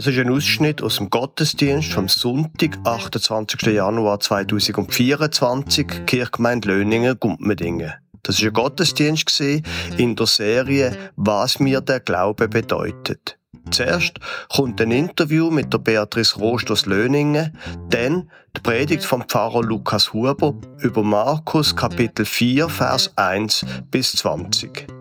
Das ist ein Ausschnitt aus dem Gottesdienst vom Sonntag, 28. Januar 2024, Kirchgemeinde Löningen, Gumpmedingen. Das war ein Gottesdienst in der Serie «Was mir der Glaube bedeutet». Zuerst kommt ein Interview mit der Beatrice Rost aus Löningen, dann die Predigt vom Pfarrer Lukas Huber über Markus Kapitel 4, Vers 1 bis 20.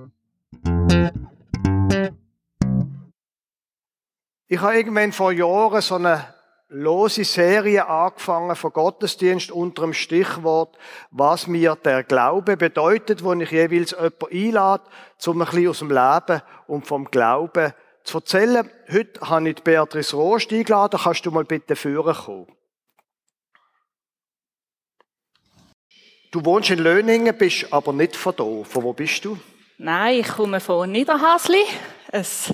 Ich habe irgendwann vor Jahren so eine lose Serie angefangen von Gottesdienst unter dem Stichwort, was mir der Glaube bedeutet, wo ich jeweils jemanden einlade, um ein bisschen aus dem Leben und vom Glauben zu erzählen. Heute habe ich Beatrice Rost eingeladen. Kannst du mal bitte führen kommen? Du wohnst in Löningen, bist aber nicht von hier. Von wo bist du? Nein, ich komme von Niederhasli. Es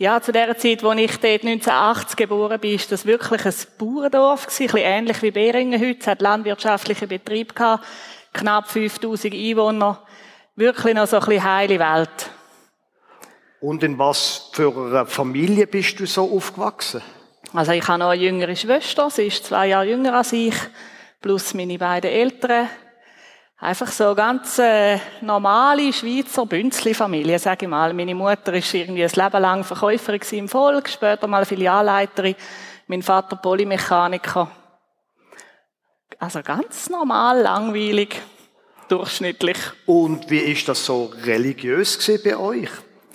ja, zu der Zeit, als ich dort 1980 geboren bin, ist das wirklich ein Bauerdorf gewesen, ein bisschen ähnlich wie Beringen heute. Es hat landwirtschaftlichen Betrieb gehabt, knapp 5000 Einwohner. Wirklich noch so ein bisschen heile Welt. Und in was für einer Familie bist du so aufgewachsen? Also ich habe noch eine jüngere Schwester, sie ist zwei Jahre jünger als ich, plus meine beiden Eltern. Einfach so ganz äh, normale Schweizer Bünzli-Familie, sage ich mal. Meine Mutter ist irgendwie ein Leben lang Verkäuferin im Volk, später mal Filialleiterin, mein Vater Polymechaniker. Also ganz normal, langweilig, durchschnittlich. Und wie ist das so religiös bei euch?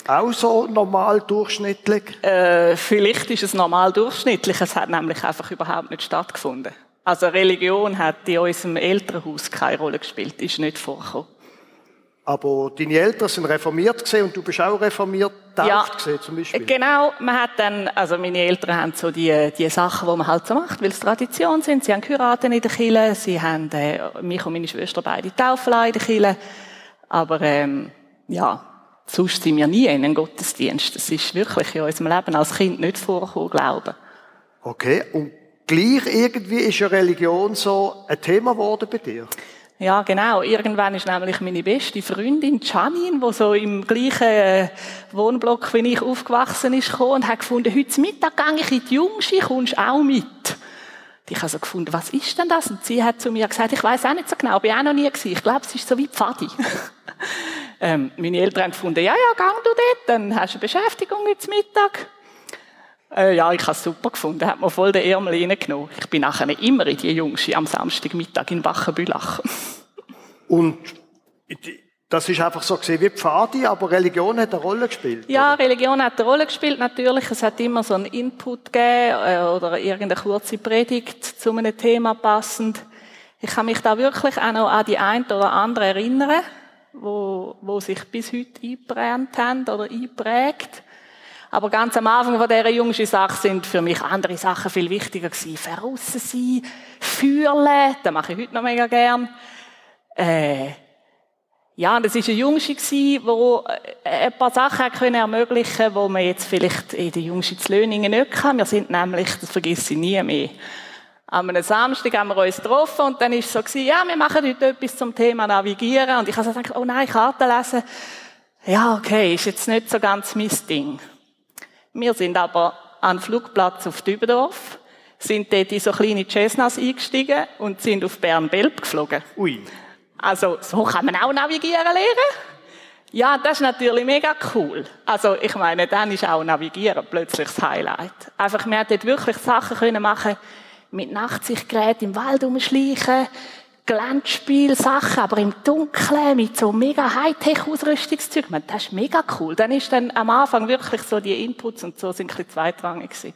Auch so normal durchschnittlich? Äh, vielleicht ist es normal durchschnittlich, es hat nämlich einfach überhaupt nicht stattgefunden. Also Religion hat in unserem Elternhaus keine Rolle gespielt, ist nicht vorgekommen. Aber deine Eltern sind reformiert gesehen und du bist auch reformiert ja, gesehen, zum Beispiel. Genau, man hat dann, also meine Eltern haben so die, die Sachen, die man halt so macht, weil es Tradition sind. Sie haben geheiratet in der Kirche, sie haben äh, mich und meine Schwester beide taufen in der Kirche. Aber ähm, ja, sonst sind wir nie in einem Gottesdienst. Das ist wirklich in unserem Leben als Kind nicht vorgekommen, glaube ich. Okay, und gleich irgendwie ist ja Religion so ein Thema geworden bei dir. Ja, genau. Irgendwann ist nämlich meine beste Freundin Janine, die so im gleichen äh, Wohnblock wie ich aufgewachsen ist, gekommen und hat gefunden, heute Mittag gehe ich in die Jungschi, kommst auch mit? Ich habe so gefunden, was ist denn das? Und sie hat zu mir gesagt, ich weiß auch nicht so genau, bin auch noch nie gewesen. Ich glaube, es ist so wie Pfadi. ähm, meine Eltern haben gefunden, ja, ja, gang du dort, dann hast du eine Beschäftigung heute Mittag. Äh, ja, ich habe es super gefunden. Hat mir voll den Ärmel reingenommen. Ich bin nachher immer in die Jungs am Samstagmittag in Bachenbülach. Und das ist einfach so gesehen wie Pfadi, aber Religion hat eine Rolle gespielt. Ja, oder? Religion hat eine Rolle gespielt, natürlich. Es hat immer so einen Input gegeben äh, oder irgendeine kurze Predigt zu einem Thema passend. Ich kann mich da wirklich auch noch an die ein oder andere erinnern, wo, wo sich bis heute eingebrannt haben oder einprägt. Aber ganz am Anfang von dieser jungen Sache sind für mich andere Sachen viel wichtiger gewesen. Verrissen sein, fühlen, das mache ich heute noch mega gern. Äh, ja, und es war eine Jungschi, die äh, ein paar Sachen ermöglichen konnte, die man jetzt vielleicht in der Jungschi zu Löningen nicht kann. Wir sind nämlich, das vergesse ich nie mehr, an einem Samstag haben wir uns getroffen und dann war es so gewesen, ja, wir machen heute etwas zum Thema Navigieren und ich habe so gedacht, oh nein, Karten lesen. Ja, okay, ist jetzt nicht so ganz mein Ding. Wir sind aber an den Flugplatz auf Dübendorf, sind dort in so kleine Cessnas eingestiegen und sind auf Bern-Belp geflogen. Ui. Also, so kann man auch navigieren lernen. Ja, das ist natürlich mega cool. Also, ich meine, dann ist auch Navigieren plötzlich das Highlight. Einfach, wir dort wirklich Sachen können machen, mit Nachtsichtgerät im Wald umschleichen, Glänzspielsachen, aber im Dunkeln mit so mega Hightech-Ausrüstungszeug. Das ist mega cool. Dann ist dann am Anfang wirklich so die Inputs und so sind ein bisschen zweitrangig gewesen.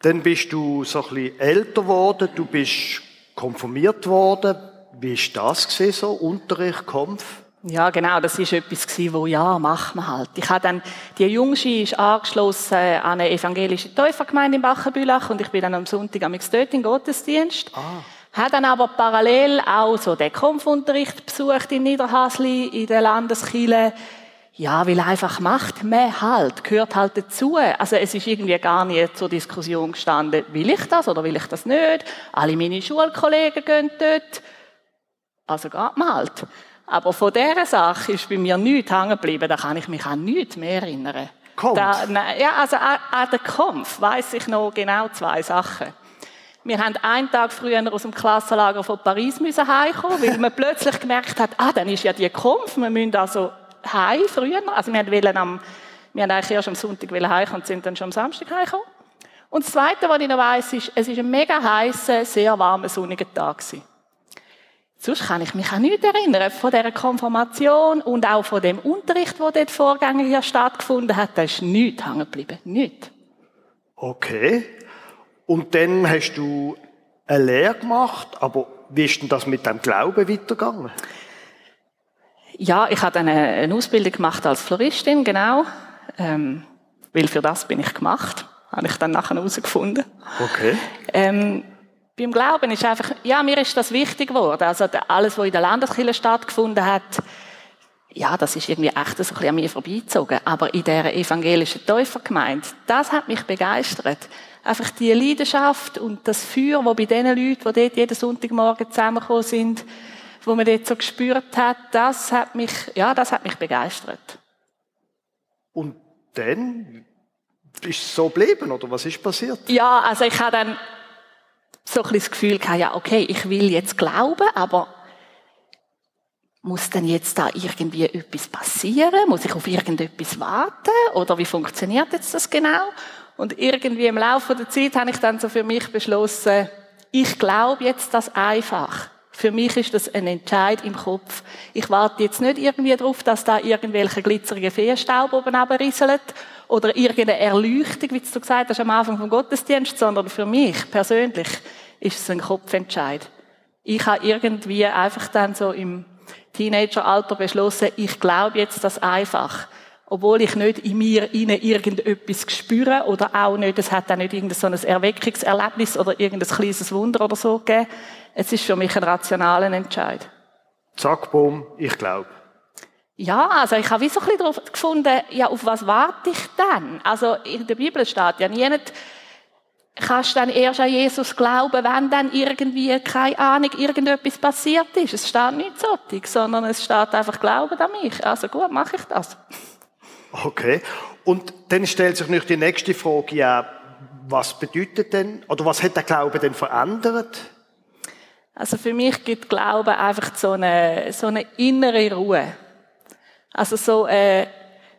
Dann bist du so ein bisschen älter geworden, du bist konfirmiert worden. Wie ist das gewesen, so Unterricht, Kampf? Ja, genau, das ist etwas gewesen, wo ja, macht man halt. Ich habe dann, die Jungschi ist angeschlossen an eine evangelische Täufergemeinde in Bachenbülach und ich bin dann am Sonntag am dort in Gottesdienst. Ah. Hat dann aber parallel auch so den Kampfunterricht besucht in Niederhasli, in der Landeskirche. Ja, weil einfach macht man halt, gehört halt dazu. Also es ist irgendwie gar nicht zur Diskussion gestanden, will ich das oder will ich das nicht? Alle meine Schulkollegen gehen dort. Also geht man halt. Aber von dieser Sache ist bei mir nichts hängen geblieben, da kann ich mich an nichts mehr erinnern. Kampf? Da, nein, ja, also an, an den Kampf weiß ich noch genau zwei Sachen. Wir haben einen Tag früher aus dem Klassenlager von Paris müssen heimkommen, weil man plötzlich gemerkt hat, ah, dann ist ja die Kampf, wir müssen also heim früher. Also wir wollten am, wir haben eigentlich erst am Sonntag heimkommen und sind dann schon am Samstag heimgekommen. Und das Zweite, was ich noch weiss, ist, es war ein mega heißer, sehr warmer, sonniger Tag. Gewesen. Sonst kann ich mich auch nicht erinnern von dieser Konfirmation und auch von dem Unterricht, der dort vorgängig hier stattgefunden hat. Da ist nichts hängen geblieben. Nichts. Okay. Und dann hast du eine Lehre gemacht, aber wie ist denn das mit dem Glauben weitergegangen? Ja, ich habe eine, eine Ausbildung gemacht als Floristin, genau. Ähm, weil für das bin ich gemacht. Habe ich dann nachher herausgefunden. Okay. Ähm, beim Glauben ist einfach, ja, mir ist das wichtig geworden. Also alles, was in der Landeskirche stattgefunden hat, ja, das ist irgendwie echt so ein bisschen an mir vorbeizogen. Aber in der evangelischen Täufergemeinde, das hat mich begeistert. Einfach die Leidenschaft und das Feuer, das bei den Leuten, die dort jeden Sonntagmorgen zusammengekommen sind, wo man dort so gespürt hat, das hat mich, ja, das hat mich begeistert. Und dann ist es so geblieben, oder was ist passiert? Ja, also ich habe dann so ein bisschen das Gefühl gehabt, ja, okay, ich will jetzt glauben, aber muss denn jetzt da irgendwie etwas passieren? Muss ich auf irgendetwas warten? Oder wie funktioniert jetzt das genau? Und irgendwie im Laufe der Zeit habe ich dann so für mich beschlossen, ich glaube jetzt das einfach. Für mich ist das ein Entscheid im Kopf. Ich warte jetzt nicht irgendwie darauf, dass da irgendwelche glitzerige Feenstaub oben rieselt oder irgendeine Erleuchtung, wie du gesagt hast am Anfang vom Gottesdienst, sondern für mich persönlich ist es ein Kopfentscheid. Ich habe irgendwie einfach dann so im Teenageralter beschlossen, ich glaube jetzt das einfach. Obwohl ich nicht in mir innen irgendetwas spüre oder auch nicht, es hat auch nicht irgendein so ein Erweckungserlebnis oder irgendein kleines Wunder oder so gegeben. Es ist für mich ein rationaler Entscheid. Zack, boom, ich glaube. Ja, also ich habe wie so ein bisschen darauf gefunden, ja, auf was warte ich dann? Also in der Bibel steht ja nie nicht, kannst dann erst an Jesus glauben, wenn dann irgendwie, keine Ahnung, irgendetwas passiert ist. Es steht nicht so, sondern es steht einfach Glauben an mich. Also gut, mache ich das. Okay. Und dann stellt sich nicht die nächste Frage, ja, was bedeutet denn, oder was hat der Glaube denn verändert? Also für mich gibt Glauben einfach so eine, so eine innere Ruhe. Also so, äh,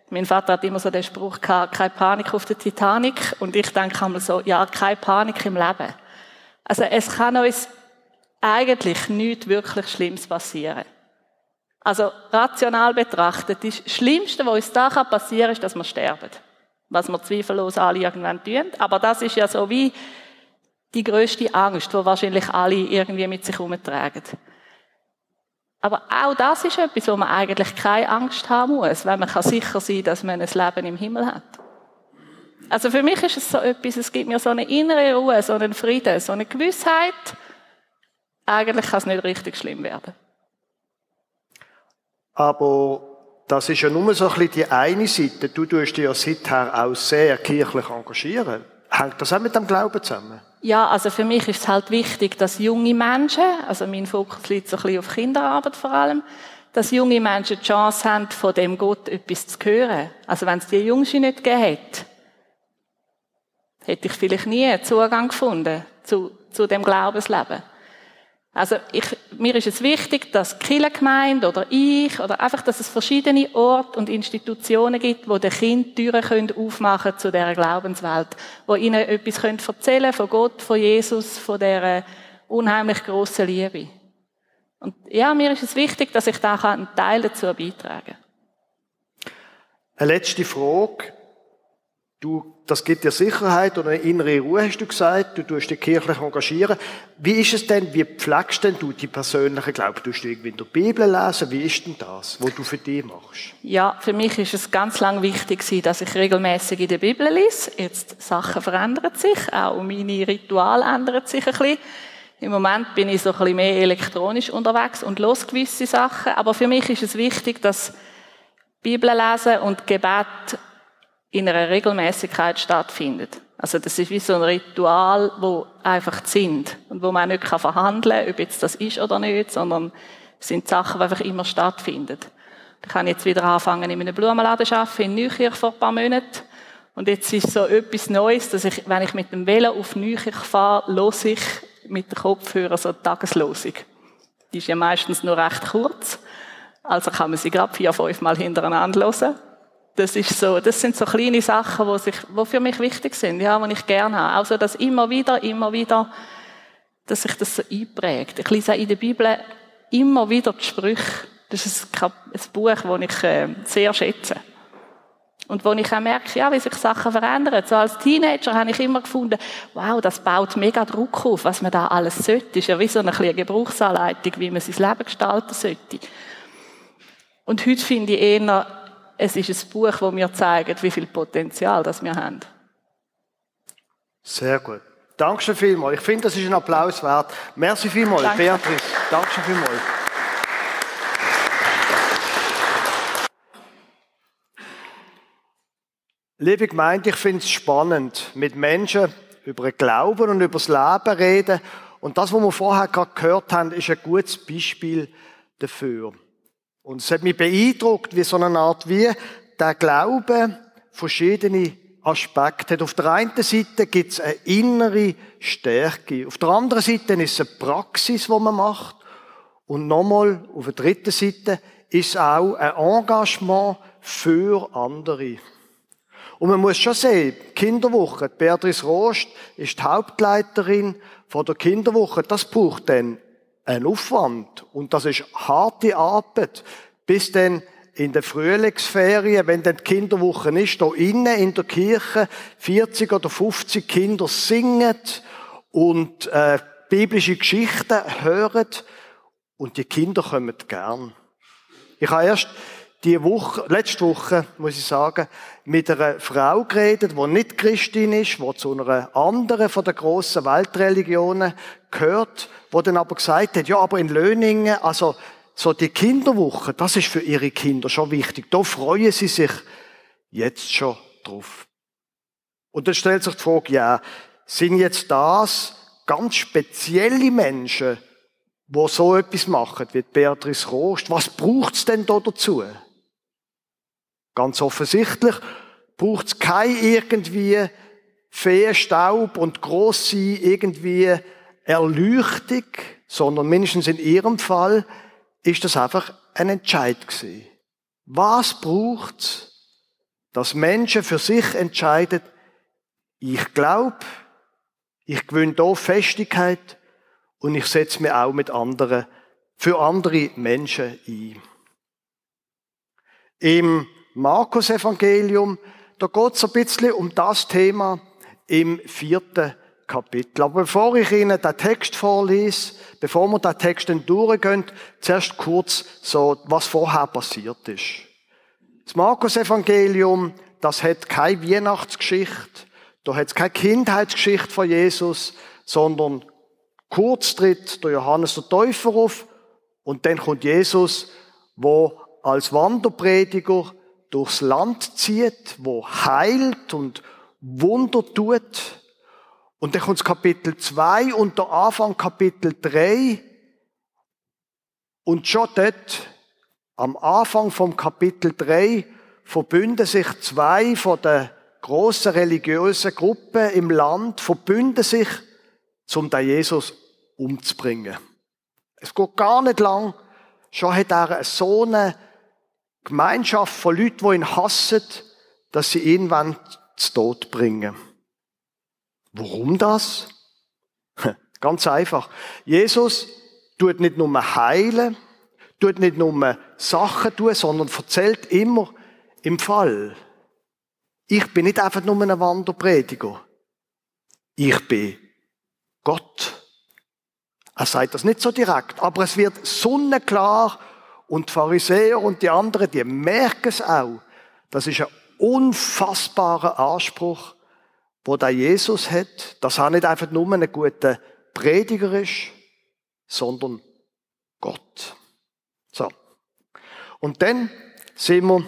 mein Vater hat immer so den Spruch gehabt, keine Panik auf der Titanic. Und ich denke einmal so, ja, keine Panik im Leben. Also es kann uns eigentlich nichts wirklich Schlimmes passieren. Also rational betrachtet, das Schlimmste, was uns da passieren kann, ist, dass wir sterben. Was wir zweifellos alle irgendwann tun. Aber das ist ja so wie die größte Angst, die wahrscheinlich alle irgendwie mit sich herumtragen. Aber auch das ist etwas, wo man eigentlich keine Angst haben muss, wenn man sicher sein kann, dass man ein Leben im Himmel hat. Also für mich ist es so etwas, es gibt mir so eine innere Ruhe, so einen Frieden, so eine Gewissheit. Eigentlich kann es nicht richtig schlimm werden. Aber das ist ja nur so ein bisschen die eine Seite. Du tust dich ja seither auch sehr kirchlich engagieren. Hängt das auch mit dem Glauben zusammen? Ja, also für mich ist es halt wichtig, dass junge Menschen, also mein Fokus liegt so ein bisschen auf Kinderarbeit vor allem, dass junge Menschen die Chance haben, von dem Gott etwas zu hören. Also wenn es die Jungsche nicht gegeben hätte, hätte ich vielleicht nie Zugang gefunden zu, zu dem Glaubensleben. Also ich, mir ist es wichtig, dass die Kirchengemeinde oder ich oder einfach, dass es verschiedene Orte und Institutionen gibt, wo den Kind Türen können aufmachen zu dieser Glaubenswelt, wo ihnen etwas können erzählen von Gott, von Jesus, von dieser unheimlich grossen Liebe. Und ja, mir ist es wichtig, dass ich da einen Teil dazu beitragen kann. Eine letzte Frage. Du, das gibt dir Sicherheit und eine innere Ruhe, hast du gesagt. Du tust dich kirchlich engagieren. Wie ist es denn, wie pflegst denn du die persönliche Glauben? Tust du irgendwie in der Bibel lesen? Wie ist denn das, was du für dich machst? Ja, für mich ist es ganz lang wichtig dass ich regelmäßig in der Bibel lese. Jetzt, Sachen verändern sich, auch meine Rituale ändern sich ein bisschen. Im Moment bin ich so ein bisschen mehr elektronisch unterwegs und los gewisse Sachen. Aber für mich ist es wichtig, dass Bibel lesen und Gebet in einer Regelmäßigkeit stattfindet. Also das ist wie so ein Ritual, wo einfach sind und wo man nicht verhandeln kann, ob jetzt das ist oder nicht, sondern es sind Sachen, die einfach immer stattfinden. Ich kann jetzt wieder anfangen, in einem Blumenladen zu arbeiten, in Neukirch vor ein paar Monaten. Und jetzt ist so etwas Neues, dass ich, wenn ich mit dem Velo auf Neukirch fahre, los ich mit den Kopfhörern so eine Tageslosung. Die ist ja meistens nur recht kurz. Also kann man sie gerade vier, fünf Mal hintereinander hören. Das ist so, das sind so kleine Sachen, die, sich, die für mich wichtig sind, ja, die ich gerne habe. Also, dass immer wieder, immer wieder, dass sich das so einprägt. Ich lese in der Bibel immer wieder die Sprüche. Das ist ein, Buch, das ich äh, sehr schätze. Und wo ich auch merke, ja, wie sich Sachen verändern. So als Teenager habe ich immer gefunden, wow, das baut mega Druck auf, was man da alles sollte. Ist ja wie so eine Gebrauchsanleitung, wie man sein Leben gestalten sollte. Und heute finde ich eher, es ist ein Buch, das mir zeigt, wie viel Potenzial das wir haben. Sehr gut. Dankeschön vielmals. Ich finde, das ist ein Applaus wert. Merci vielmals, Danke. Beatrice. Dankeschön vielmals. Liebe Gemeinde, ich finde es spannend, mit Menschen über den Glauben und über das Leben reden. Und das, was wir vorher gerade gehört haben, ist ein gutes Beispiel dafür. Und es hat mich beeindruckt, wie so eine Art, wie der Glaube verschiedene Aspekte hat. Auf der einen Seite gibt es eine innere Stärke. Auf der anderen Seite ist es eine Praxis, die man macht. Und nochmal, auf der dritten Seite ist es auch ein Engagement für andere. Und man muss schon sehen, Kinderwoche, Beatrice Rost ist die Hauptleiterin von der Kinderwoche. Das braucht dann ein Aufwand. Und das ist harte Arbeit. Bis dann in der Frühlingsferien, wenn dann die Kinderwoche ist, da innen in der Kirche 40 oder 50 Kinder singen und äh, biblische Geschichten hören und die Kinder kommen gern. Ich habe erst die Woche, letzte Woche, muss ich sagen, mit einer Frau geredet, die nicht Christin ist, die zu einer anderen von der grossen Weltreligionen gehört, die dann aber gesagt hat, ja, aber in Löningen, also so die Kinderwoche, das ist für ihre Kinder schon wichtig. Da freuen sie sich jetzt schon drauf. Und dann stellt sich die Frage, ja, sind jetzt das ganz spezielle Menschen, wo so etwas machen, wie Beatrice Rost? Was braucht's denn da dazu? Ganz offensichtlich braucht es kein irgendwie Feenstaub und grosse irgendwie Erleuchtung, sondern mindestens in ihrem Fall ist das einfach ein Entscheid gewesen. Was braucht dass Menschen für sich entscheiden, ich glaube, ich gewinne hier Festigkeit und ich setze mich auch mit anderen, für andere Menschen ein. Im Markus Evangelium, da geht es ein bisschen um das Thema im vierten Kapitel. Aber bevor ich Ihnen den Text vorlese, bevor wir den Text dann durchgehen, zuerst kurz so, was vorher passiert ist. Das Markus Evangelium, das hat keine Weihnachtsgeschichte, da hat es keine Kindheitsgeschichte von Jesus, sondern kurz tritt der Johannes der Täufer auf und dann kommt Jesus, wo als Wanderprediger durchs Land zieht, wo heilt und Wunder tut. Und dann kommt Kapitel 2 und der Anfang Kapitel 3. Und schon dort, am Anfang vom Kapitel 3, verbünden sich zwei von den grossen religiösen Gruppen im Land, verbünden sich, um den Jesus umzubringen. Es geht gar nicht lang, schon hat er so eine Gemeinschaft von Leuten, die ihn hassen, dass sie ihn zu Tod bringen. Warum das? Ganz einfach. Jesus tut nicht nur heilen, tut nicht nur Sachen tun, sondern erzählt immer im Fall. Ich bin nicht einfach nur ein Wanderprediger. Ich bin Gott. Er sagt das nicht so direkt, aber es wird sonnenklar und die Pharisäer und die anderen, die merken es auch. Das ist ein unfassbarer Anspruch, wo der Jesus hat, dass er nicht einfach nur ein guter Prediger ist, sondern Gott. So. Und dann sind wir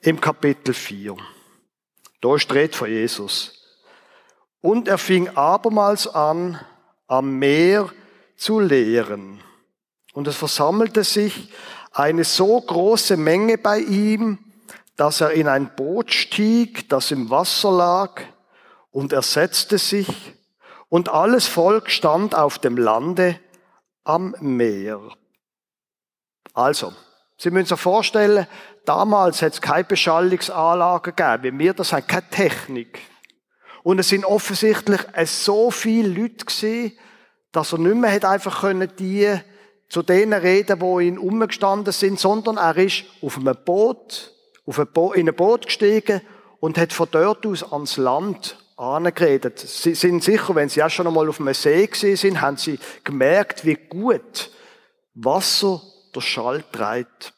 im Kapitel 4. Da steht von Jesus. Und er fing abermals an, am Meer zu lehren. Und es versammelte sich eine so große Menge bei ihm, dass er in ein Boot stieg, das im Wasser lag, und er setzte sich, und alles Volk stand auf dem Lande am Meer. Also, Sie müssen sich vorstellen, damals hat es keine Beschallungsanlage gegeben, wie wir das haben, keine Technik. Und es sind offensichtlich so viele Leute gewesen, dass er nicht mehr hat einfach können die zu denen reden, wo ihn umgestanden sind, sondern er ist auf einem Boot, auf ein Boot, in ein Boot gestiegen und hat von dort aus ans Land angeredet. Sie sind sicher, wenn Sie auch schon einmal auf einem See gesehen sind, haben Sie gemerkt, wie gut Wasser der Schall treibt.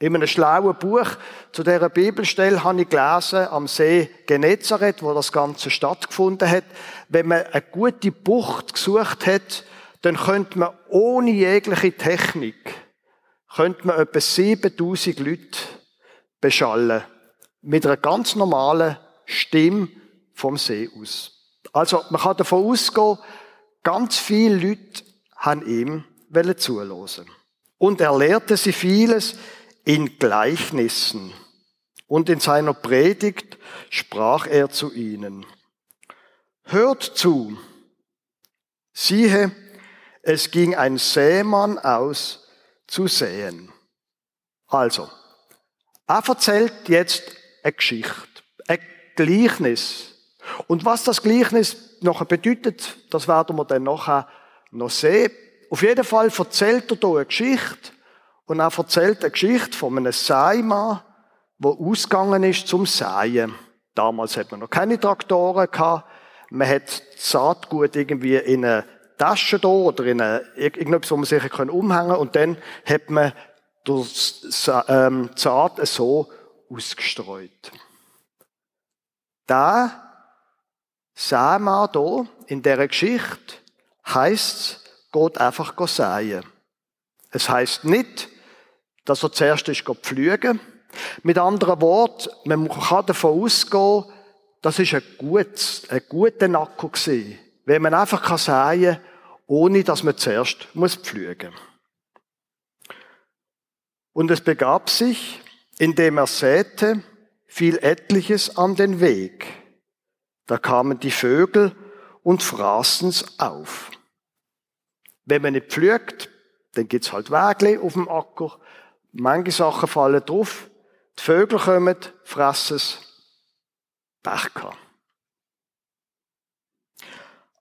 In einem schlauen Buch zu dieser Bibelstelle habe ich gelesen, am See Genezareth, wo das Ganze stattgefunden hat. Wenn man eine gute Bucht gesucht hat, dann könnte man ohne jegliche Technik, könnte man etwa 7000 Leute beschallen. Mit einer ganz normalen Stimme vom See aus. Also, man kann davon ausgehen, ganz viele Leute haben ihm zuhören. Und er lehrte sie vieles in Gleichnissen. Und in seiner Predigt sprach er zu ihnen. Hört zu. Siehe, es ging ein Sämann aus zu säen. Also, er erzählt jetzt eine Geschichte, ein Gleichnis. Und was das Gleichnis noch bedeutet, das werden wir dann nachher noch sehen. Auf jeden Fall erzählt er hier eine Geschichte und er erzählt eine Geschichte von einem Seimann, der ausgegangen ist zum Säen. Damals hat man noch keine Traktoren gehabt. Man hat Saatgut irgendwie in eine Tasche da oder in eine, irgendetwas, wo man sich umhängen kann. Und dann hat man das ähm, Saat so ausgestreut. Da Sama hier in dieser Geschichte heisst, Gott einfach säen. Es heisst nicht, dass er zuerst ist pflügen. Mit anderen Worten, man kann davon ausgehen, das ist ein, gut, ein guter Nacken gewesen. Wenn man einfach kann ohne dass man zuerst muss pflügen. Und es begab sich, indem er säte, fiel etliches an den Weg. Da kamen die Vögel und fraßen's auf. Wenn man nicht pflügt, dann gibt's halt Wägle auf dem Acker. Manche Sachen fallen drauf. Die Vögel kommen, fressen es. Pech gehabt.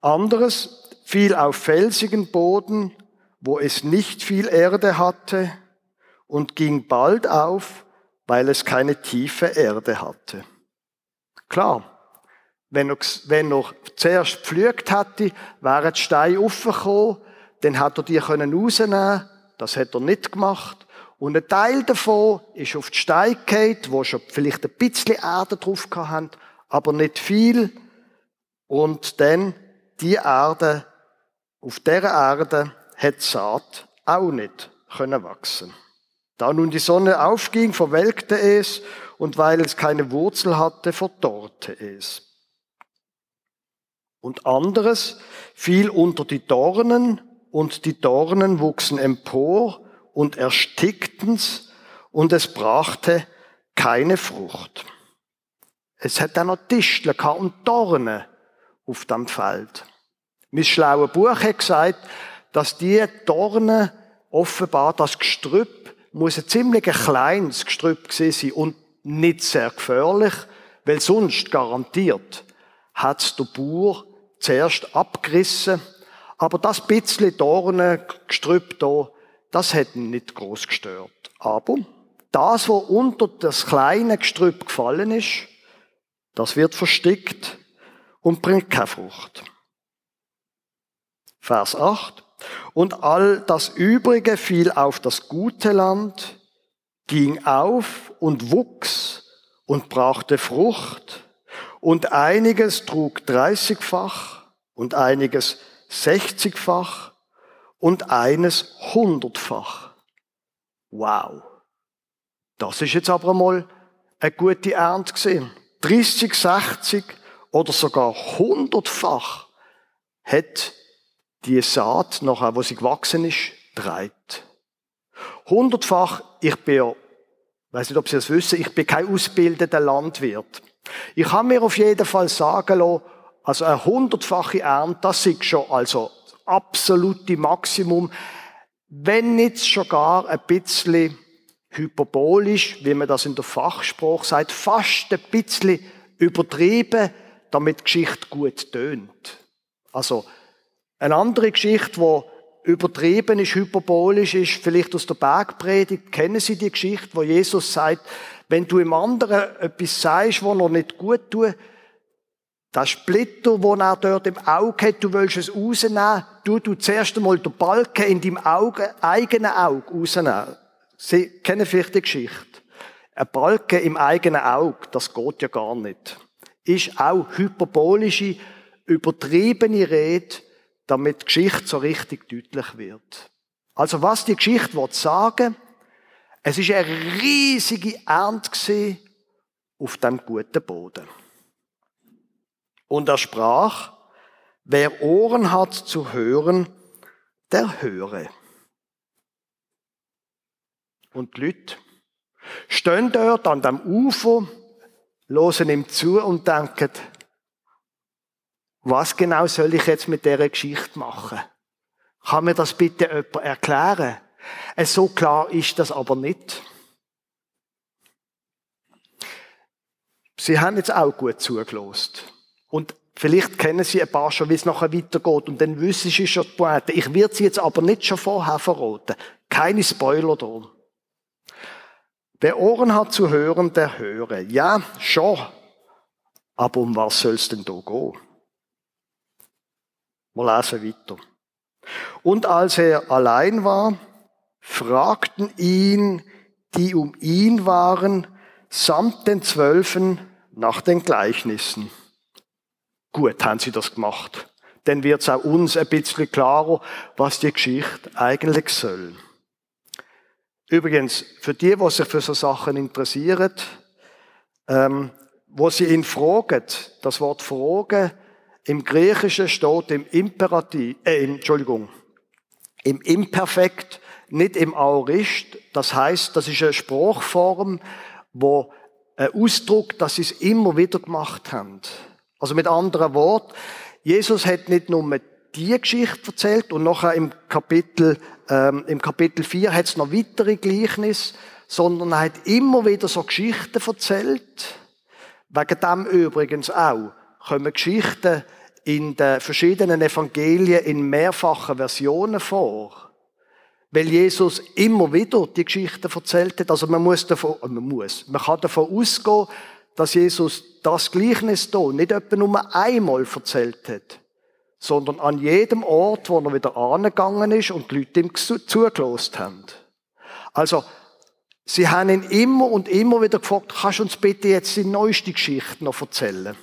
Anderes fiel auf felsigen Boden, wo es nicht viel Erde hatte, und ging bald auf, weil es keine tiefe Erde hatte. Klar, wenn er, wenn er zuerst gepflügt hätte, wären die Steine aufgekommen, dann hätte er die rausnehmen Das hat er nicht gemacht. Und ein Teil davon ist auf die Steine gefallen, wo schon vielleicht ein bisschen Erde drauf hatten, aber nicht viel. Und dann die Erde auf dieser Erde hat Saat auch nicht können wachsen. Da nun die Sonne aufging, verwelkte es, und weil es keine Wurzel hatte, verdorrte es. Und anderes fiel unter die Dornen, und die Dornen wuchsen empor und erstickten's, und es brachte keine Frucht. Es hat dann noch Disteln und Dornen auf dem Feld. Mein schlaues Buch hat gesagt, dass die Dornen offenbar das Gestrüpp muss ein ziemlich kleines Gestrüpp gewesen sein und nicht sehr gefährlich, weil sonst garantiert hat der Bauer zuerst abgerissen, aber das bisschen Dornengestrüpp da, das hat ihn nicht groß gestört. Aber das, was unter das kleine Gestrüpp gefallen ist, das wird versteckt und bringt keine Frucht. Vers 8. Und all das Übrige fiel auf das gute Land, ging auf und wuchs und brachte Frucht, und einiges trug dreißigfach und einiges sechzigfach und eines hundertfach. Wow. Das ist jetzt aber mal eine gute Ernte gesehen. 30, 60 oder sogar hundertfach hat die Saat, nachher, wo sie gewachsen ist, treibt. hundertfach, ich bin ja, weiß nicht, ob Sie das wissen, ich bin kein ausgebildeter Landwirt. Ich kann mir auf jeden Fall sagen lassen, also eine hundertfache Ernte, das ist schon also das absolute Maximum, wenn nicht sogar ein bisschen hyperbolisch, wie man das in der Fachspruch sagt, fast ein bisschen übertrieben, damit die Geschichte gut tönt. Also, eine andere Geschichte, die übertrieben ist, hyperbolisch ist, vielleicht aus der Bergpredigt, kennen Sie die Geschichte, wo Jesus sagt, wenn du im anderen etwas sagst, was er nicht gut tut, das Splitter, wo er dort im Auge hat, du willst es rausnehmen, du du zuerst einmal den Balken in deinem Auge, eigenen Auge rausnehmen. Sie kennen vielleicht die Geschichte. Ein Balken im eigenen Auge, das geht ja gar nicht. Ist auch hyperbolische, übertriebene Rede, damit die Geschichte so richtig deutlich wird. Also was die Geschichte will sagen, es ist eine riesige Ernte auf dem guten Boden. Und er sprach, wer Ohren hat zu hören, der höre. Und die Leute stehen dort an dem Ufer, hören ihm zu und denken, was genau soll ich jetzt mit dieser Geschichte machen? Kann mir das bitte jemand erklären? So klar ist das aber nicht. Sie haben jetzt auch gut zugelost. Und vielleicht kennen Sie ein paar schon, wie es nachher weitergeht. Und dann wissen Sie schon die Pointe. Ich werde Sie jetzt aber nicht schon vorher verraten. Keine Spoiler da. Wer Ohren hat zu hören, der höre. Ja, schon. Aber um was soll es denn da gehen? Wir lesen weiter. Und als er allein war, fragten ihn, die um ihn waren, samt den Zwölfen nach den Gleichnissen. Gut haben sie das gemacht. Dann wird es auch uns ein bisschen klarer, was die Geschichte eigentlich soll. Übrigens, für die, die sich für so Sachen interessieren, ähm, wo sie ihn fragen, das Wort fragen, im Griechischen steht im Imperativ, äh, Entschuldigung, im Imperfekt, nicht im Aorist. Das heißt, das ist eine Sprachform, wo ein Ausdruck, dass sie es immer wieder gemacht haben. Also mit anderen Worten, Jesus hat nicht nur die Geschichte erzählt und nachher im Kapitel, ähm, im Kapitel 4 hat es noch weitere Gleichnisse, sondern er hat immer wieder so Geschichten erzählt. Wegen dem übrigens auch kommen Geschichten in den verschiedenen Evangelien in mehrfachen Versionen vor. Weil Jesus immer wieder die Geschichten erzählt hat. Also man muss davon, äh, man muss, man kann davon ausgehen, dass Jesus das Gleichnis hier nicht etwa nur einmal erzählt hat, sondern an jedem Ort, wo er wieder angegangen ist und die Leute ihm zugelost haben. Also, sie haben ihn immer und immer wieder gefragt, kannst du uns bitte jetzt die neueste Geschichte noch erzählen?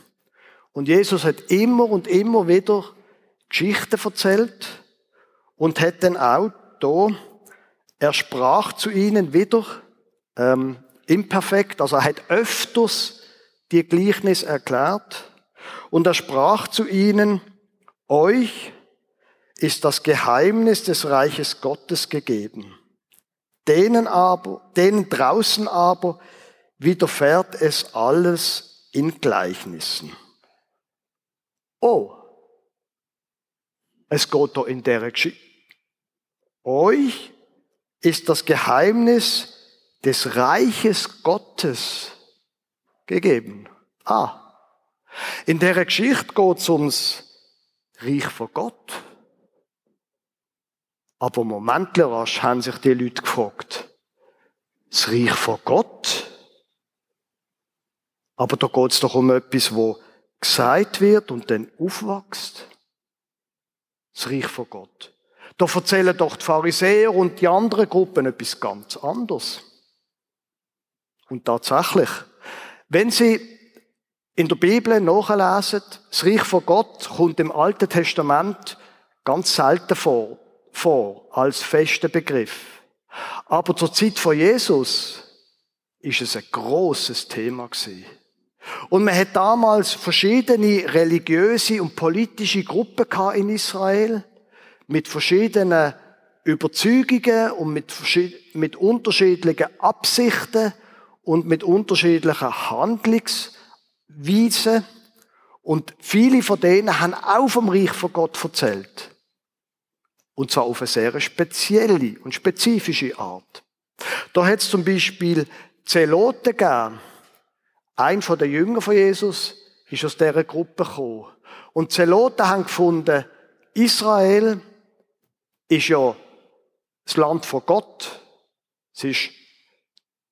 Und Jesus hat immer und immer wieder Geschichten erzählt und hat dann auch da, er sprach zu ihnen wieder, ähm, imperfekt, also er hat öfters die Gleichnis erklärt und er sprach zu ihnen, euch ist das Geheimnis des Reiches Gottes gegeben. Denen aber, denen draußen aber widerfährt es alles in Gleichnissen. Oh, es geht doch in der Geschichte. Euch ist das Geheimnis des Reiches Gottes gegeben. Ah, in der Geschichte geht es ums Reich von Gott. Aber Moment rasch haben sich die Leute gefragt, das Reich von Gott? Aber da geht es doch um etwas, wo gesagt wird und dann aufwächst. Das Reich von Gott. Da erzählen doch die Pharisäer und die anderen Gruppen etwas ganz anderes. Und tatsächlich, wenn Sie in der Bibel nachlesen, das Reich von Gott kommt im Alten Testament ganz selten vor, vor als fester Begriff. Aber zur Zeit von Jesus ist es ein großes Thema gewesen. Und man hat damals verschiedene religiöse und politische Gruppen in Israel mit verschiedenen Überzeugungen und mit, mit unterschiedlichen Absichten und mit unterschiedlichen Handlungsweisen. Und viele von denen haben auch vom Reich von Gott erzählt. Und zwar auf eine sehr spezielle und spezifische Art. Da hat es zum Beispiel Zeloten gegeben. Ein von den Jüngern von Jesus ist aus dieser Gruppe gekommen. Und Zeloten haben gefunden, Israel ist ja das Land von Gott. Es ist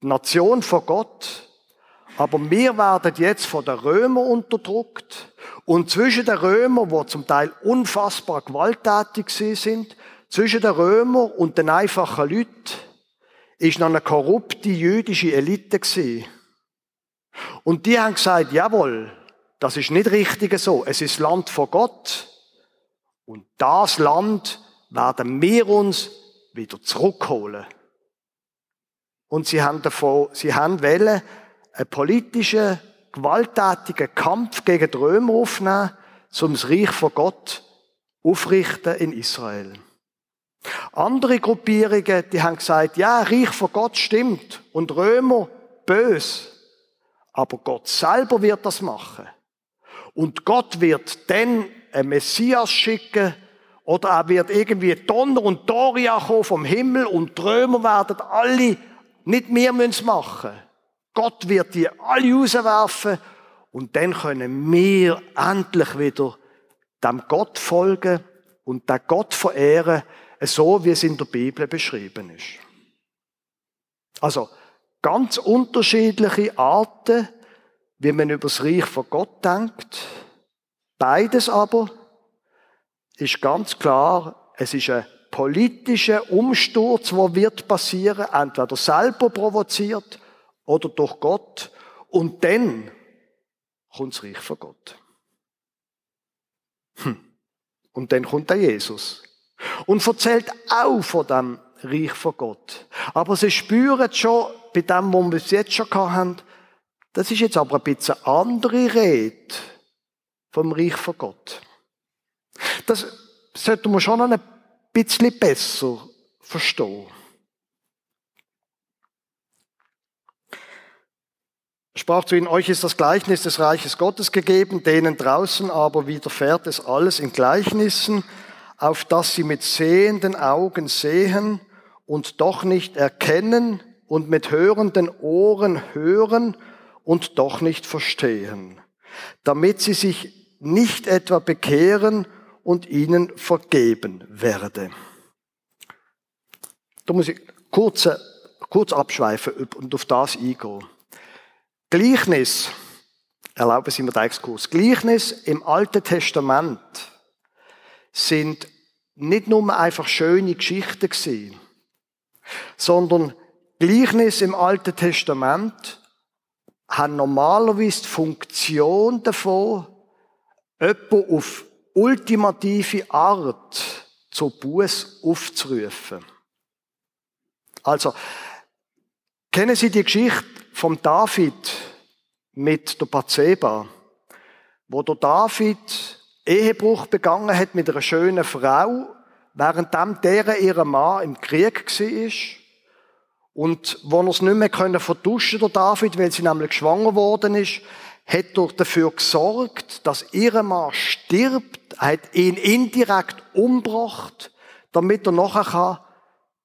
die Nation von Gott. Aber wir werden jetzt von den Römern unterdrückt. Und zwischen den Römern, die zum Teil unfassbar gewalttätig sind, zwischen den Römern und den einfachen Leuten, ist noch eine korrupte jüdische Elite gewesen. Und die haben gesagt, jawohl, das ist nicht richtig so. Es ist Land von Gott. Und das Land werden wir uns wieder zurückholen. Und sie haben davon, sie haben wollen, einen politischen, gewalttätigen Kampf gegen die Römer aufnehmen, um das Reich von Gott aufrichten in Israel. Andere Gruppierungen, die haben gesagt, ja, Reich von Gott stimmt und Römer bös. Aber Gott selber wird das machen. Und Gott wird dann einen Messias schicken, oder er wird irgendwie Donner und Doria kommen vom Himmel und die Römer werden alle nicht mehr müssen machen. Gott wird die alle rauswerfen und dann können wir endlich wieder dem Gott folgen und den Gott verehren, so wie es in der Bibel beschrieben ist. Also ganz unterschiedliche Arten, wie man über das Reich von Gott denkt. Beides aber ist ganz klar, es ist ein politischer Umsturz, der wird passieren, entweder selber provoziert oder durch Gott. Und dann kommt das Reich von Gott. Hm. Und dann kommt der Jesus und erzählt auch von dem Reich von Gott. Aber sie spüren schon bei dem, was wir bis jetzt schon haben, das ist jetzt aber ein bisschen andere Rede vom Reich von Gott. Das sollte man schon ein bisschen besser verstehen. Er sprach zu ihnen, euch ist das Gleichnis des Reiches Gottes gegeben, denen draußen aber widerfährt es alles in Gleichnissen, auf dass sie mit sehenden Augen sehen und doch nicht erkennen und mit hörenden Ohren hören und doch nicht verstehen, damit sie sich nicht etwa bekehren und ihnen vergeben werde. Da muss ich kurz, kurz abschweifen und auf das eingehen. Gleichnis, erlauben Sie mir den Exkurs, Gleichnis im Alten Testament sind nicht nur einfach schöne Geschichten gewesen, sondern Gleichnis im Alten Testament haben normalerweise die Funktion davon, jemanden auf ultimative Art zur Buß aufzurufen. Also, kennen Sie die Geschichte vom David mit der Bathseba, wo der David Ehebruch begangen hat mit einer schönen Frau, währenddem deren ihr Mann im Krieg war. Und wo er es nicht mehr können vertuschen der David, weil sie nämlich schwanger worden ist, hat er dafür gesorgt, dass ihr Mann stirbt, hat ihn indirekt umgebracht, damit er nachher kann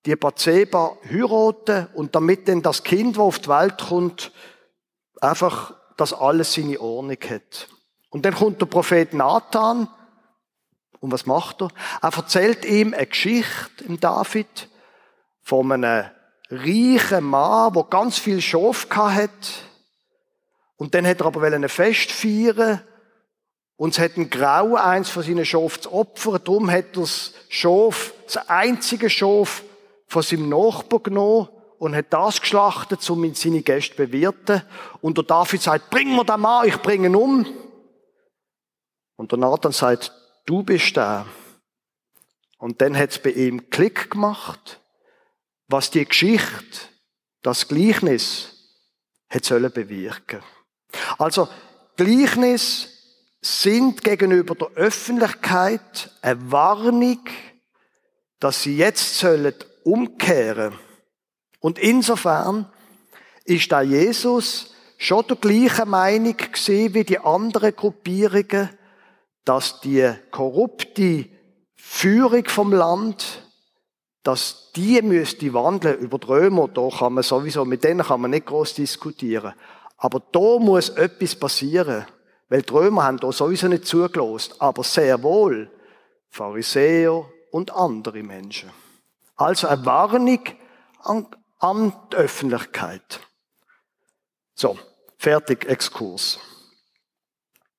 die Bathseba heiraten und damit dann das Kind, das auf die Welt kommt, einfach das alles seine Ordnung hat. Und dann kommt der Prophet Nathan und was macht er? Er erzählt ihm eine Geschichte im David von einem reichen Mann, der ganz viel Schof hat. Und dann hat er aber ein Fest feiern und es hat ein Grau, eins von seinen Schof zu opfern. Darum hat er das Schof, das einzige Schof von seinem Nachbar genommen und hat das geschlachtet, um seine Gäste zu bewirten. Und der David sagt, bring mir den Mann, ich bringe ihn um. Und der Nathan sagt, du bist der. Und dann hat es bei ihm Klick gemacht, was die Geschichte, das Gleichnis, hat sollen bewirken. Also, Gleichnis sind gegenüber der Öffentlichkeit eine Warnung, dass sie jetzt sollen umkehren. Und insofern ist da Jesus schon der gleichen Meinung gesehen wie die anderen Gruppierungen, dass die korrupte Führung vom Land, dass die müsste wandeln über die Römer, da kann man sowieso, mit denen kann man nicht groß diskutieren. Aber da muss etwas passieren. Weil die Römer haben da sowieso nicht zugelost, aber sehr wohl Pharisäer und andere Menschen. Also eine Warnung an, an die Öffentlichkeit. So, fertig, Exkurs.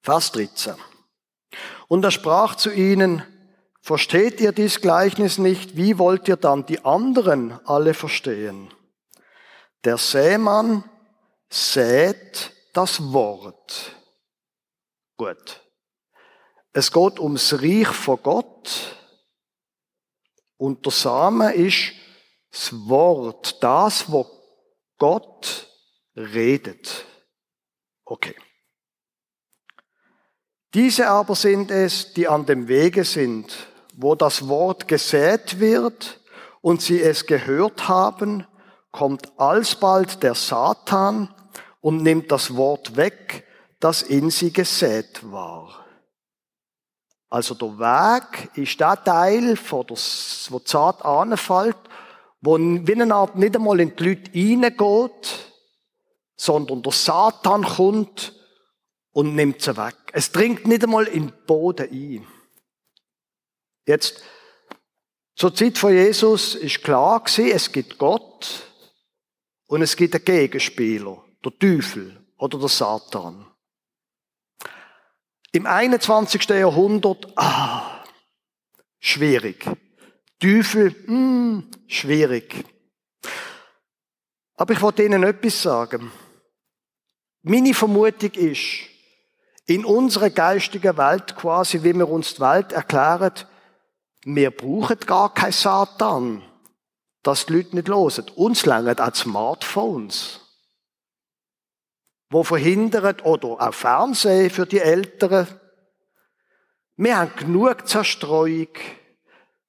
Vers 13. Und er sprach zu ihnen, versteht ihr dies Gleichnis nicht, wie wollt ihr dann die anderen alle verstehen? Der Sämann sät das Wort. Gut. Es geht ums Reich von Gott. Und der Same ist das Wort, das, wo Gott redet. Okay. Diese aber sind es, die an dem Wege sind, wo das Wort gesät wird und sie es gehört haben, kommt alsbald der Satan und nimmt das Wort weg, das in sie gesät war. Also der Weg ist der Teil, wo die Saat anfällt, wo wie eine Art nicht einmal in die Leute reingeht, sondern der Satan kommt und nimmt sie weg. Es dringt nicht einmal in den Boden ein. Jetzt, zur Zeit von Jesus ist klar gewesen, es gibt Gott und es gibt einen Gegenspieler, der Teufel oder der Satan. Im 21. Jahrhundert, ah, schwierig. Teufel, hm, schwierig. Aber ich wollte Ihnen etwas sagen. Meine Vermutung ist, in unserer geistigen Welt quasi, wie wir uns die Welt erklären, wir brauchen gar keinen Satan, dass die Leute nicht hören. Uns längern auch Smartphones wo verhindert oder auch Fernsehen für die Älteren. Wir haben genug Zerstreuung,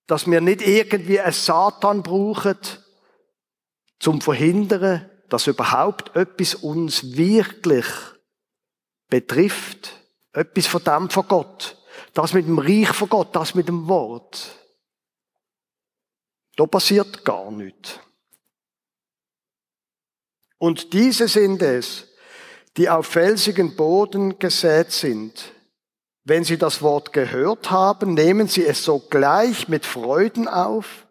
dass wir nicht irgendwie einen Satan brauchen, zum verhindern, dass überhaupt etwas uns wirklich betrifft. Etwas von dem von Gott. Das mit dem Reich von Gott, das mit dem Wort. Da passiert gar nichts. Und diese sind es, die auf felsigen Boden gesät sind. Wenn sie das Wort gehört haben, nehmen sie es sogleich mit Freuden auf,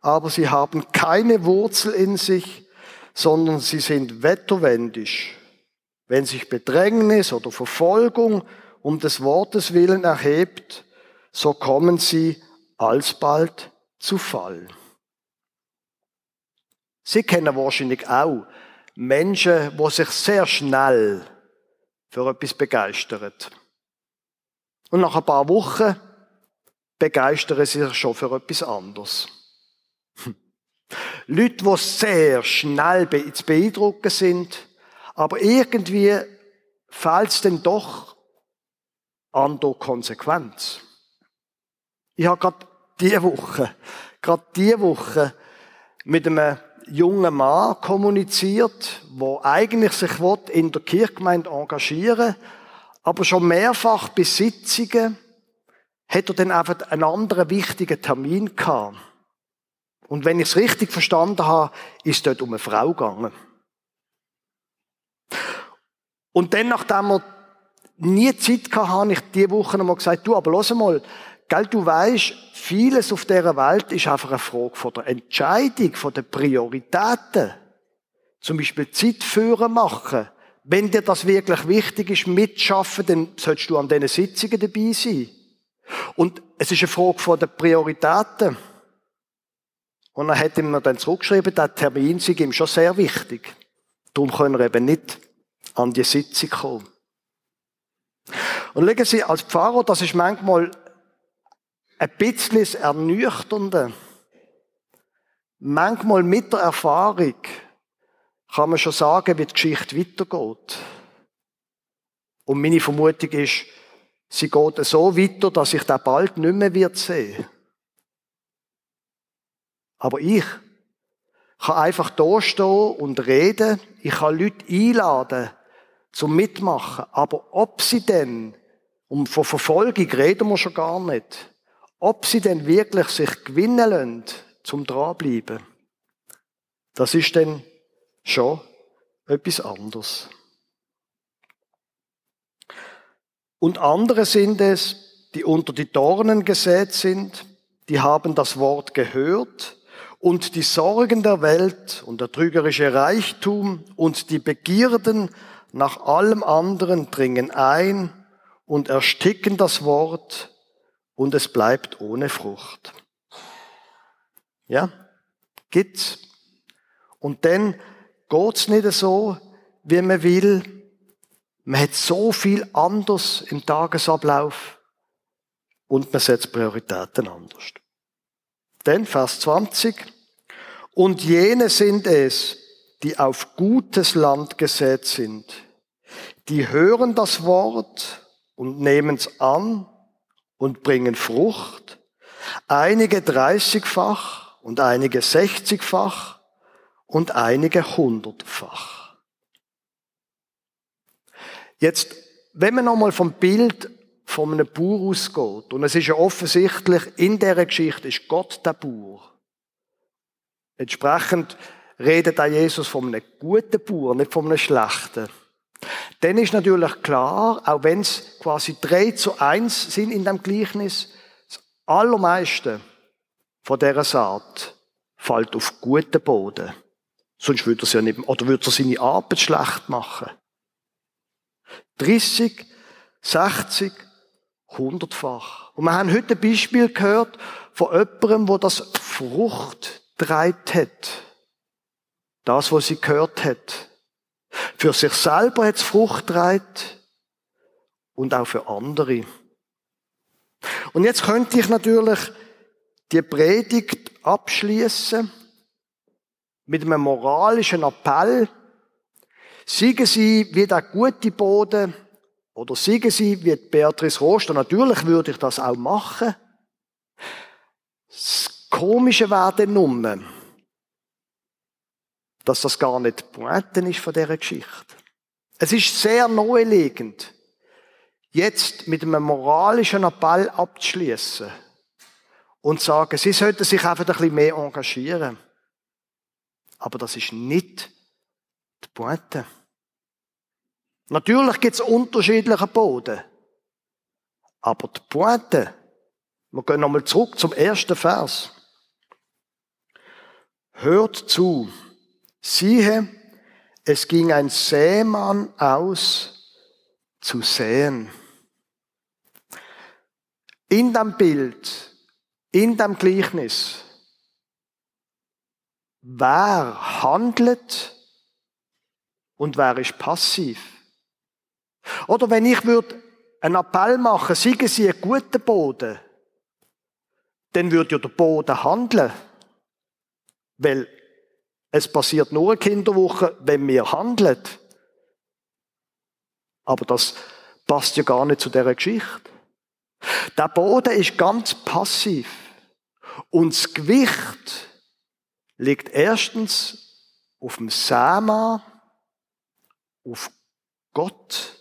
aber sie haben keine Wurzel in sich, sondern sie sind wetterwendisch. Wenn sich Bedrängnis oder Verfolgung um des Wortes willen erhebt, so kommen sie alsbald zu Fall. Sie kennen wahrscheinlich auch Menschen, die sich sehr schnell für etwas begeistern. Und nach ein paar Wochen begeistern sie sich schon für etwas anderes. Leute, die sehr schnell zu beeindrucken sind, aber irgendwie fehlt es dann doch an der Konsequenz. Ich habe gerade diese Woche, gerade diese Woche mit einem jungen Mann kommuniziert, wo eigentlich sich in der Kirchgemeinde engagieren aber schon mehrfach bei Sitzungen hat er dann einfach einen anderen wichtigen Termin gehabt. Und wenn ich es richtig verstanden habe, ist dort um eine Frau gegangen. Und dann, nachdem er nie Zeit hatte, habe ich diese Woche noch mal gesagt, du, aber los mal, Gell, du weißt, vieles auf dieser Welt ist einfach eine Frage von der Entscheidung, von den Prioritäten. Zum Beispiel Zeit führen machen. Wenn dir das wirklich wichtig ist, mitschaffen, dann solltest du an diesen Sitzungen dabei sein. Und es ist eine Frage von den Prioritäten. Und er hat ihm dann zurückgeschrieben, der Termin sei ihm schon sehr wichtig. Darum können wir eben nicht an die Sitzung kommen. Und schauen Sie, als Pfarrer, das ist manchmal ein bisschen das Ernüchternde. Manchmal mit der Erfahrung kann man schon sagen, wie die Geschichte weitergeht. Und meine Vermutung ist, sie geht so weiter, dass ich da bald nicht mehr wird sehen. Aber ich kann einfach da stehen und reden. Ich kann Leute einladen zum Mitmachen. Aber ob sie denn, um von Verfolgung reden wir schon gar nicht, ob sie denn wirklich sich gewinnen lassen, zum dranbleiben, das ist dann schon etwas anderes. Und andere sind es, die unter die Dornen gesät sind, die haben das Wort gehört und die Sorgen der Welt und der trügerische Reichtum und die Begierden nach allem anderen dringen ein und ersticken das Wort und es bleibt ohne Frucht. Ja, gibt's. Und dann geht's nicht so, wie man will. Man hat so viel anders im Tagesablauf und man setzt Prioritäten anders. Denn Vers 20. Und jene sind es, die auf gutes Land gesät sind. Die hören das Wort und nehmen es an und bringen Frucht. Einige dreißigfach und einige sechzigfach und einige hundertfach. Jetzt, wenn man nochmal vom Bild von einem Bauer ausgeht, und es ist ja offensichtlich, in dieser Geschichte ist Gott der Bauer. Entsprechend redet auch Jesus von einem guten Bauer, nicht von einem schlechten. Dann ist natürlich klar, auch wenn es quasi drei zu eins sind in dem Gleichnis, das allermeiste von dieser Saat fällt auf guten Boden. Sonst würde er ja nicht, oder würde er seine Arbeit schlecht machen. 30, 60, hundertfach. Und wir haben heute ein Beispiel gehört von jemandem, wo das Frucht dreit hat. Das, was sie gehört hat. Für sich selber hat es Frucht dreit und auch für andere. Und jetzt könnte ich natürlich die Predigt abschließen mit einem moralischen Appell. Siegen Sie wie der gute Boden oder siegen Sie wie Beatrice Roster. Natürlich würde ich das auch machen. Das Komische wäre nur, dass das gar nicht die Pointe ist von dieser Geschichte. Es ist sehr naheliegend, jetzt mit einem moralischen Appell abzuschließen und zu sagen, sie sollten sich einfach ein bisschen mehr engagieren. Aber das ist nicht die Pointe. Natürlich gibt es unterschiedliche Boden. Aber die Pointe, wir gehen nochmal zurück zum ersten Vers. Hört zu, siehe, es ging ein Sämann aus zu säen. In dem Bild, in dem Gleichnis, wer handelt und wer ist passiv? Oder wenn ich würde einen Appell machen, seien Sie einen guten Boden, dann würde ja der Boden handeln. Weil es passiert nur eine Kinderwoche, wenn wir handeln. Aber das passt ja gar nicht zu dieser Geschichte. Der Boden ist ganz passiv. Und das Gewicht liegt erstens auf dem Sama, auf Gott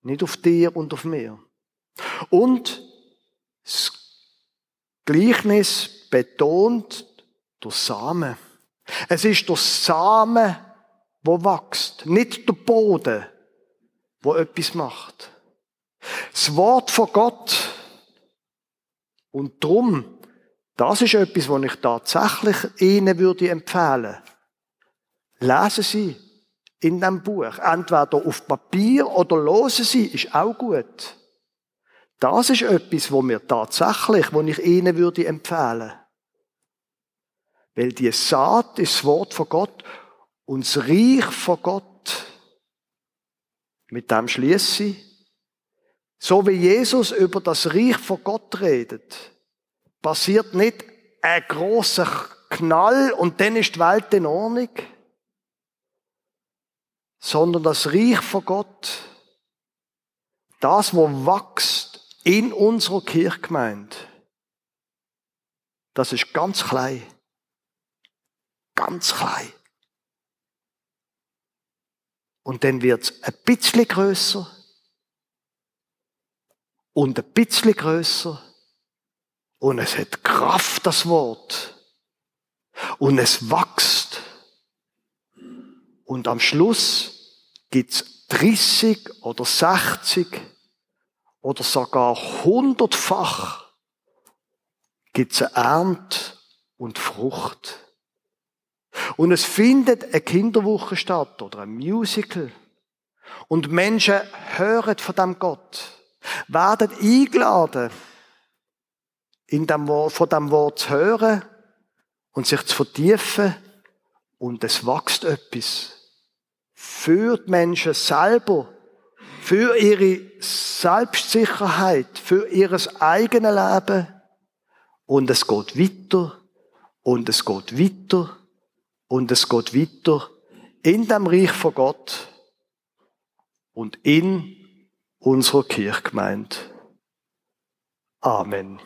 nicht auf dir und auf mir. Und das Gleichnis betont der Samen. Es ist der Samen, wo wächst, nicht der Boden, wo etwas macht. Das Wort von Gott. Und drum, das ist etwas, was ich tatsächlich Ihnen würde empfehlen. Lesen Sie in dem Buch. Entweder auf Papier oder losen Sie, ist auch gut. Das ist etwas, wo mir tatsächlich, wo ich Ihnen würde empfehlen. Weil die Saat ist das Wort von Gott und das Reich von Gott. Mit dem schließe ich. So wie Jesus über das Reich von Gott redet, passiert nicht ein großer Knall und dann ist die Welt in Ordnung sondern das Reich von Gott, das, wo wächst in unserer Kirchgemeinde, Das ist ganz klein. Ganz klein. Und dann wird's ein bisschen größer und ein bisschen größer und es hat Kraft, das Wort. Und es wächst. Und am Schluss gibt's 30 oder 60 oder sogar hundertfach gibt's eine Ernte und Frucht. Und es findet eine Kinderwoche statt oder ein Musical. Und Menschen hören von dem Gott, werden eingeladen, in dem von dem Wort zu hören und sich zu vertiefen und es wächst etwas. Für die Menschen selber, für ihre Selbstsicherheit, für ihr eigenes Leben. Und es geht weiter, und es geht weiter, und es geht weiter in dem Reich von Gott und in unserer Kirchgemeinde. Amen.